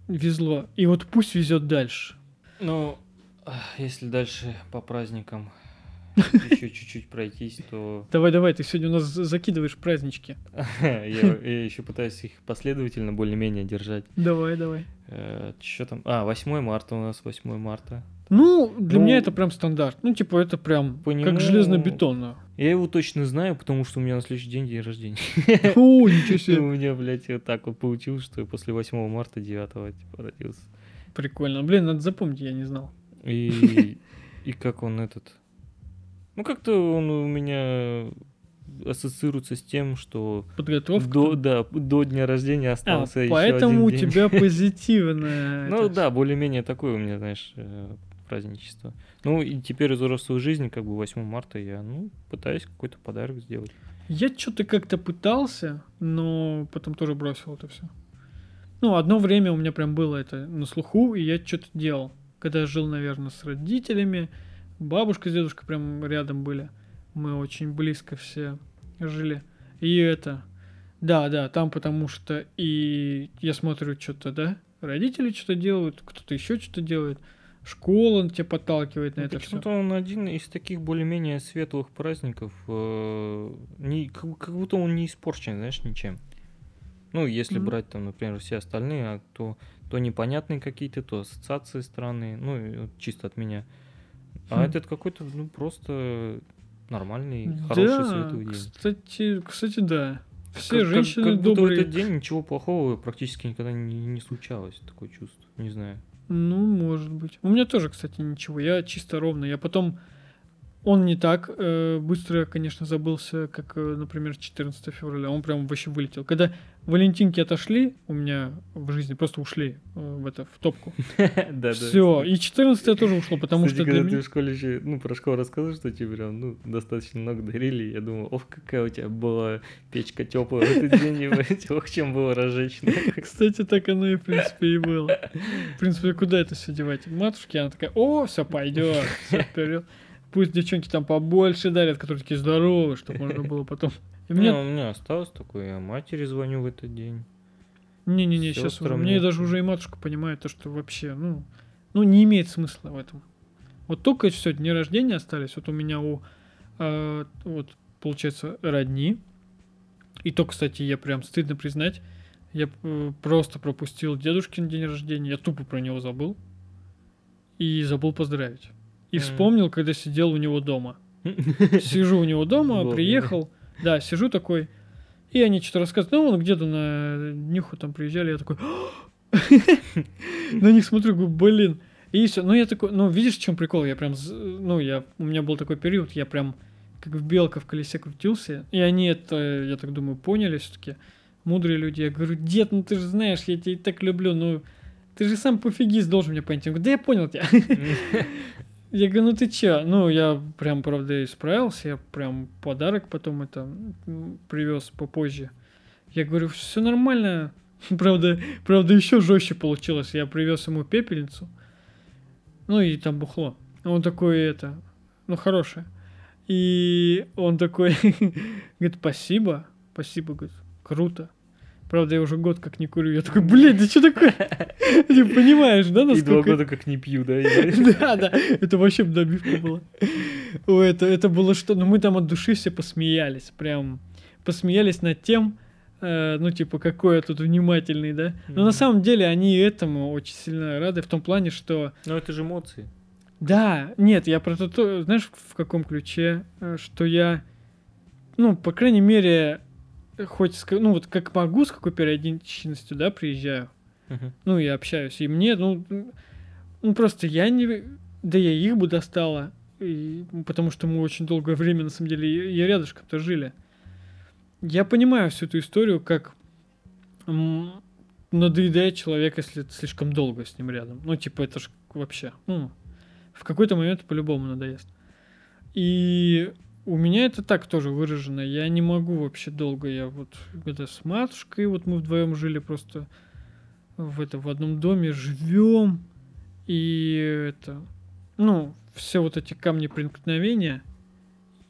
везло. И вот пусть везет дальше. Ну, если дальше по праздникам еще чуть-чуть пройтись, то Давай, давай, ты сегодня у нас за- закидываешь празднички. я, еще пытаюсь их последовательно более-менее держать. Давай, давай. Что там? А, 8 марта у нас, 8 марта. Ну, для Ну, меня это прям стандарт. Ну, типа, это прям как железно-бетонно. Я его точно знаю, потому что у меня на следующий день день рождения. О, ничего У себе. меня, блядь, вот так вот получилось, что я после 8 марта 9 типа родился. Прикольно. Блин, надо запомнить, я не знал. И, и как он этот... Ну, как-то он у меня ассоциируется с тем, что Подготовка. до, да, до дня рождения А, остался еще поэтому у день. тебя позитивное. Ну да, более-менее такое у меня, знаешь, э, праздничество. Ну и теперь из взрослой жизни, как бы 8 марта я, ну, пытаюсь какой-то подарок сделать. Я что-то как-то пытался, но потом тоже бросил это все. Ну, одно время у меня прям было это на слуху, и я что-то делал. Когда я жил, наверное, с родителями, бабушка с дедушкой прям рядом были. Мы очень близко все жили. И это... Да, да, там потому что и я смотрю что-то, да, родители что-то делают, кто-то еще что-то делает, школа тебя подталкивает на Ну, это все. Почему-то он один из таких более-менее светлых праздников, э, не, как, как будто он не испорчен, знаешь, ничем. Ну, если Мгм. брать там, например, все остальные, а то, то непонятные какие-то, то ассоциации странные, ну, чисто от меня. А Хм. этот какой-то, ну, просто нормальный, хороший, Да, светлый день. кстати, кстати, да. Все Как- как- женщины как будто в добрые. этот день ничего плохого практически никогда не, не случалось, такое чувство, не знаю. Ну, может быть. У меня тоже, кстати, ничего. Я чисто ровно. Я потом... Он не так э, быстро, конечно, забылся, как, э, например, 14 февраля. Он прям вообще вылетел. Когда Валентинки отошли, у меня в жизни просто ушли э, в это, в топку. Да, Все. И 14 тоже ушло, потому что когда ты в школе еще, ну, про школу рассказывал, что тебе прям, ну, достаточно много дарили, я думал, ох, какая у тебя была печка теплая в этот день, ох, чем было разжечь. Кстати, так оно и, в принципе, и было. В принципе, куда это все девать? Матушке, она такая, о, все пойдет, все вперед. Пусть девчонки там побольше дарят, которые такие здоровые, чтобы можно было потом. И У мне меня, у меня осталось такое, я матери звоню в этот день. Не-не-не, сейчас Мне нет. даже уже и матушка понимает то, что вообще, ну, ну, не имеет смысла в этом. Вот только все, дни рождения остались. Вот у меня у, э, вот, получается, родни. И то, кстати, я прям стыдно признать, я э, просто пропустил дедушкин день рождения, я тупо про него забыл. И забыл поздравить. И Мгм. вспомнил, когда сидел у него дома. Сижу у него дома, приехал. Да, сижу такой. И они что-то рассказывают. Ну, он где-то на днюху там приезжали. Я такой... На них смотрю, говорю, блин. И все. Ну, я такой... Ну, видишь, в чем прикол? Я прям... Ну, я... У меня был такой период, я прям как в белка в колесе крутился. И они это, я так думаю, поняли все-таки. Мудрые люди. Я говорю, дед, ну ты же знаешь, я тебя и так люблю, ну... Ты же сам пофигист должен меня понять. Он говорит, да я понял тебя. Я говорю, ну ты чё? Ну, я прям, правда, исправился, я прям подарок потом это привез попозже. Я говорю, все нормально. Правда, правда, еще жестче получилось. Я привез ему пепельницу. Ну и там бухло. Он такой, это, ну, хорошее. И он такой, говорит, спасибо, спасибо, говорит, круто. Правда, я уже год как не курю. Я такой, блядь, да что такое? Ты понимаешь, да, И два насколько... года как не пью, да? Да, да, это вообще добивка была. Ой, это, это было что? Ну, мы там от души все посмеялись, прям посмеялись над тем, э, ну, типа, какой я тут внимательный, да? Но на самом деле они этому очень сильно рады в том плане, что Ну, это же эмоции. да, нет, я про то, знаешь, в каком ключе, Э, что я, ну, по крайней мере, хоть, ну, вот как могу, с какой периодичностью, да, приезжаю, Мгм. ну, и общаюсь. И мне, ну, ну, просто я не... Да я их бы достала, и- потому что мы очень долгое время, на самом деле, и, и рядышком-то жили. Я понимаю всю эту историю, как м, надоедает человек, если ты слишком долго с ним рядом. Ну, типа, это ж вообще... Ну, в какой-то момент по-любому надоест. И у меня это так тоже выражено. Я не могу вообще долго. Я вот когда с матушкой, вот мы вдвоем жили просто в, это, в одном доме, живем. И это, ну, все вот эти камни преткновения,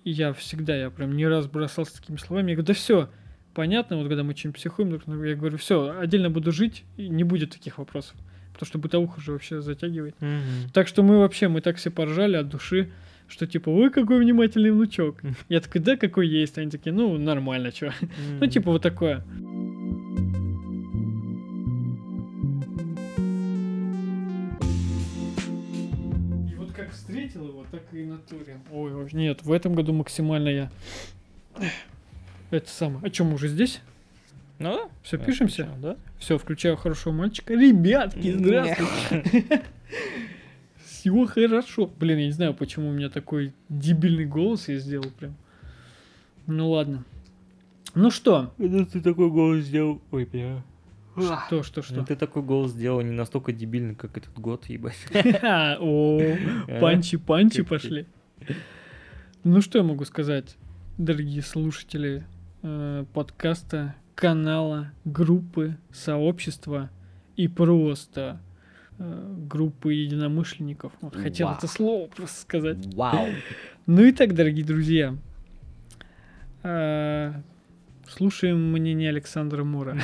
я всегда, я прям не раз бросался такими словами. Я говорю, да все, понятно, вот когда мы чем психуем, я говорю, все, отдельно буду жить, и не будет таких вопросов. Потому что бытовуха уже вообще затягивает. Мгм. Так что мы вообще, мы так все поржали от души, что типа, ой, какой внимательный внучок. Я такой, да, какой есть. Они такие, ну, нормально, чё. Ну, типа вот такое. И вот как встретил его, так и натуре. Ой, нет, в этом году максимально я... Это самое. А чем мы уже здесь? Ну да. Все, пишемся? включил, Да? Все, включаю хорошего мальчика. Ребятки, здравствуйте. Все хорошо. Блин, я не знаю, почему у меня такой дебильный голос я сделал прям. Ну ладно. Ну что? Ну ты такой голос сделал. Ой, бля. Что, что, Ну что? ты такой голос сделал не настолько дебильный, как этот год, ебать. О, панчи-панчи пошли. Ну что я могу сказать, дорогие слушатели э, подкаста, канала, группы, сообщества и просто группы единомышленников. Вот хотел Вау. это слово просто сказать. Вау. Ну и так, дорогие друзья, э, слушаем мнение Александра Мура.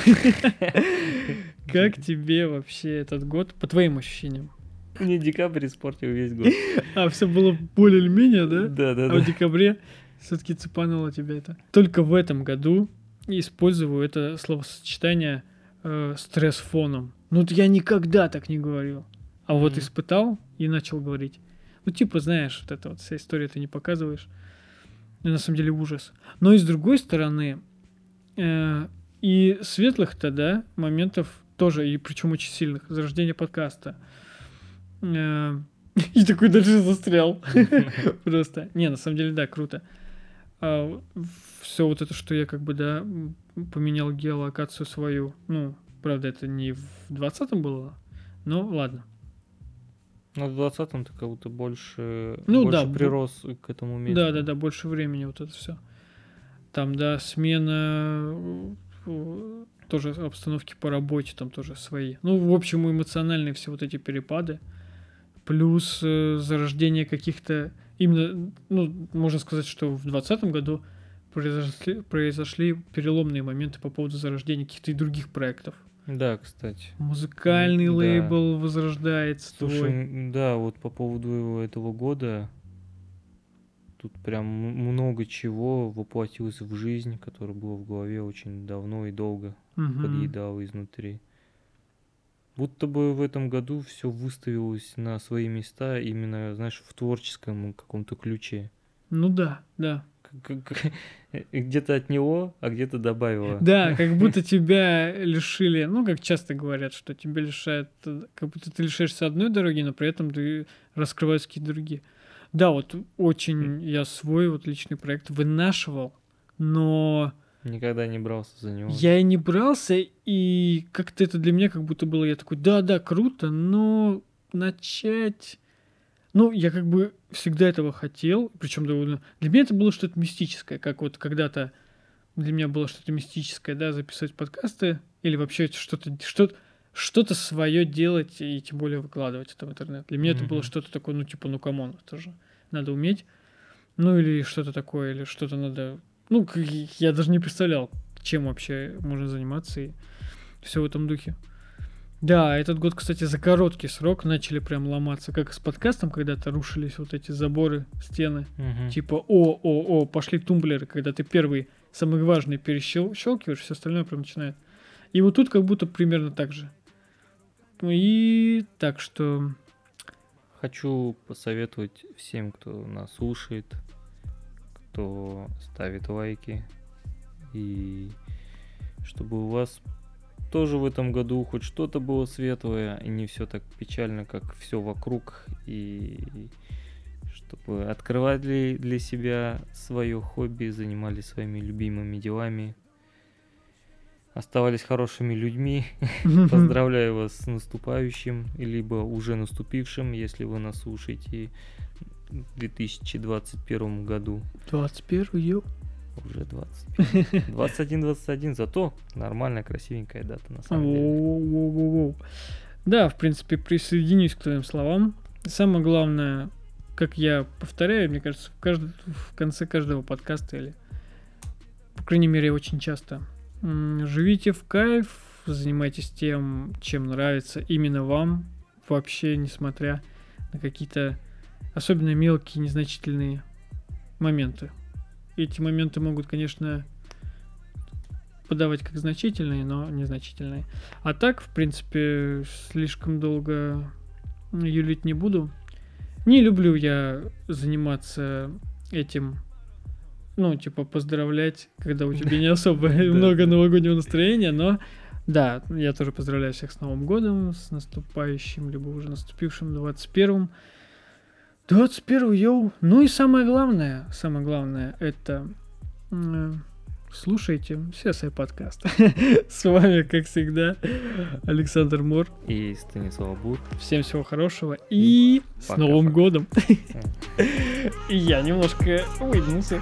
Как тебе вообще этот год, по твоим ощущениям? Мне декабрь испортил весь год. А, все было более или менее, да? Да, да, А в декабре все-таки цепануло тебя это. Только в этом году использую это словосочетание э, стресс фоном. Ну я никогда так не говорил. А вот Мгм. испытал и начал говорить. Ну типа, знаешь, вот эта вот вся история ты не показываешь. Ну, на самом деле ужас. Но и с другой стороны, э, и светлых-то, да, моментов тоже, и причем очень сильных. Зарождение подкаста. Э, И такой дальше застрял. Просто. Не, на самом деле, да, круто. все вот это, что я как бы, да, поменял геолокацию свою. Ну, правда, это не в 20-м было, но ладно. Ну, в 20-м ты как будто больше, Ну больше да, прирос к этому месту. Да, да, да, больше времени вот это все. Там, да, смена э, тоже обстановки по работе, там тоже свои. Ну, в общем, эмоциональные все вот эти перепады. Плюс э, зарождение каких-то именно, ну, можно сказать, что в 2020 году произошли, произошли переломные моменты по поводу зарождения каких-то и других проектов. Да, кстати. Музыкальный Да. лейбл возрождается. Слушай, твой. да, вот по поводу этого года, тут прям много чего воплотилось в жизнь, которое было в голове очень давно и долго Мгм. подъедало изнутри. Будто бы в этом году все выставилось на свои места именно, знаешь, в творческом каком-то ключе. Ну да, да. Где-то от него, а где-то добавило. Да, как будто тебя лишили, ну, как часто говорят, что тебя лишают, как будто ты лишаешься одной дороги, но при этом ты раскрываешь какие-то другие. Да, вот очень я свой вот личный проект вынашивал, но Никогда не брался за него. я и не брался, и как-то это для меня как будто было, я такой, да-да, круто, но начать... Ну, я как бы всегда этого хотел, причем довольно... Для меня это было что-то мистическое, как вот когда-то для меня было что-то мистическое, да, записывать подкасты или вообще что-то что что-то свое делать и тем более выкладывать это в интернет. Для меня это было что-то такое, ну, типа, ну, come on, это же надо уметь. Ну, или что-то такое, или что-то надо... Ну, я даже не представлял, чем вообще можно заниматься и все в этом духе. Да, этот год, кстати, за короткий срок начали прям ломаться, как с подкастом, когда-то рушились вот эти заборы, стены. Мгм. Типа, о, о, о, пошли тумблеры, когда ты первый, самый важный перещелкиваешь, все остальное прям начинает. И вот тут как будто примерно так же. И так что, Хочу посоветовать всем, кто нас слушает, кто ставит лайки, и чтобы у вас тоже в этом году хоть что-то было светлое, и не все так печально, как все вокруг, и чтобы открывали для себя свое хобби, занимались своими любимыми делами, оставались хорошими людьми, Поздравляю вас с наступающим, либо уже наступившим, если вы нас слушаете в 2021 году. 21 ё. Уже 21. 21-21, зато нормальная, красивенькая дата на самом деле. Да, в принципе, присоединюсь к твоим словам. Самое главное, как я повторяю, мне кажется, в, кажд... в конце каждого подкаста или, по крайней мере, очень часто. Живите в кайф, занимайтесь тем, чем нравится именно вам, вообще, несмотря на какие-то особенно мелкие, незначительные моменты. Эти моменты могут, конечно, подавать как значительные, но незначительные. А так, в принципе, слишком долго юлить не буду. Не люблю я заниматься этим, ну, типа, поздравлять, когда у тебя не особо много новогоднего настроения, но да, я тоже поздравляю всех с Новым годом, с наступающим, либо уже наступившим 21-м. 21 йоу. Ну и самое главное, самое главное, это э, слушайте CSI подкаст. С вами, как всегда, Александр Мор. И Станислав Бур. Всем всего хорошего и с Пока-пока. Новым годом. И я немножко выдвинулся.